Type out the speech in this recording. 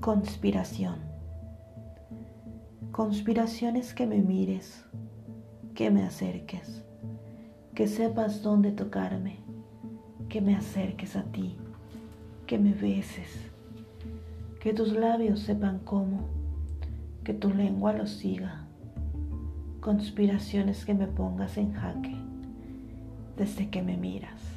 Conspiración. Conspiración es que me mires, que me acerques, que sepas dónde tocarme, que me acerques a ti, que me beses, que tus labios sepan cómo, que tu lengua lo siga. Conspiraciones que me pongas en jaque desde que me miras.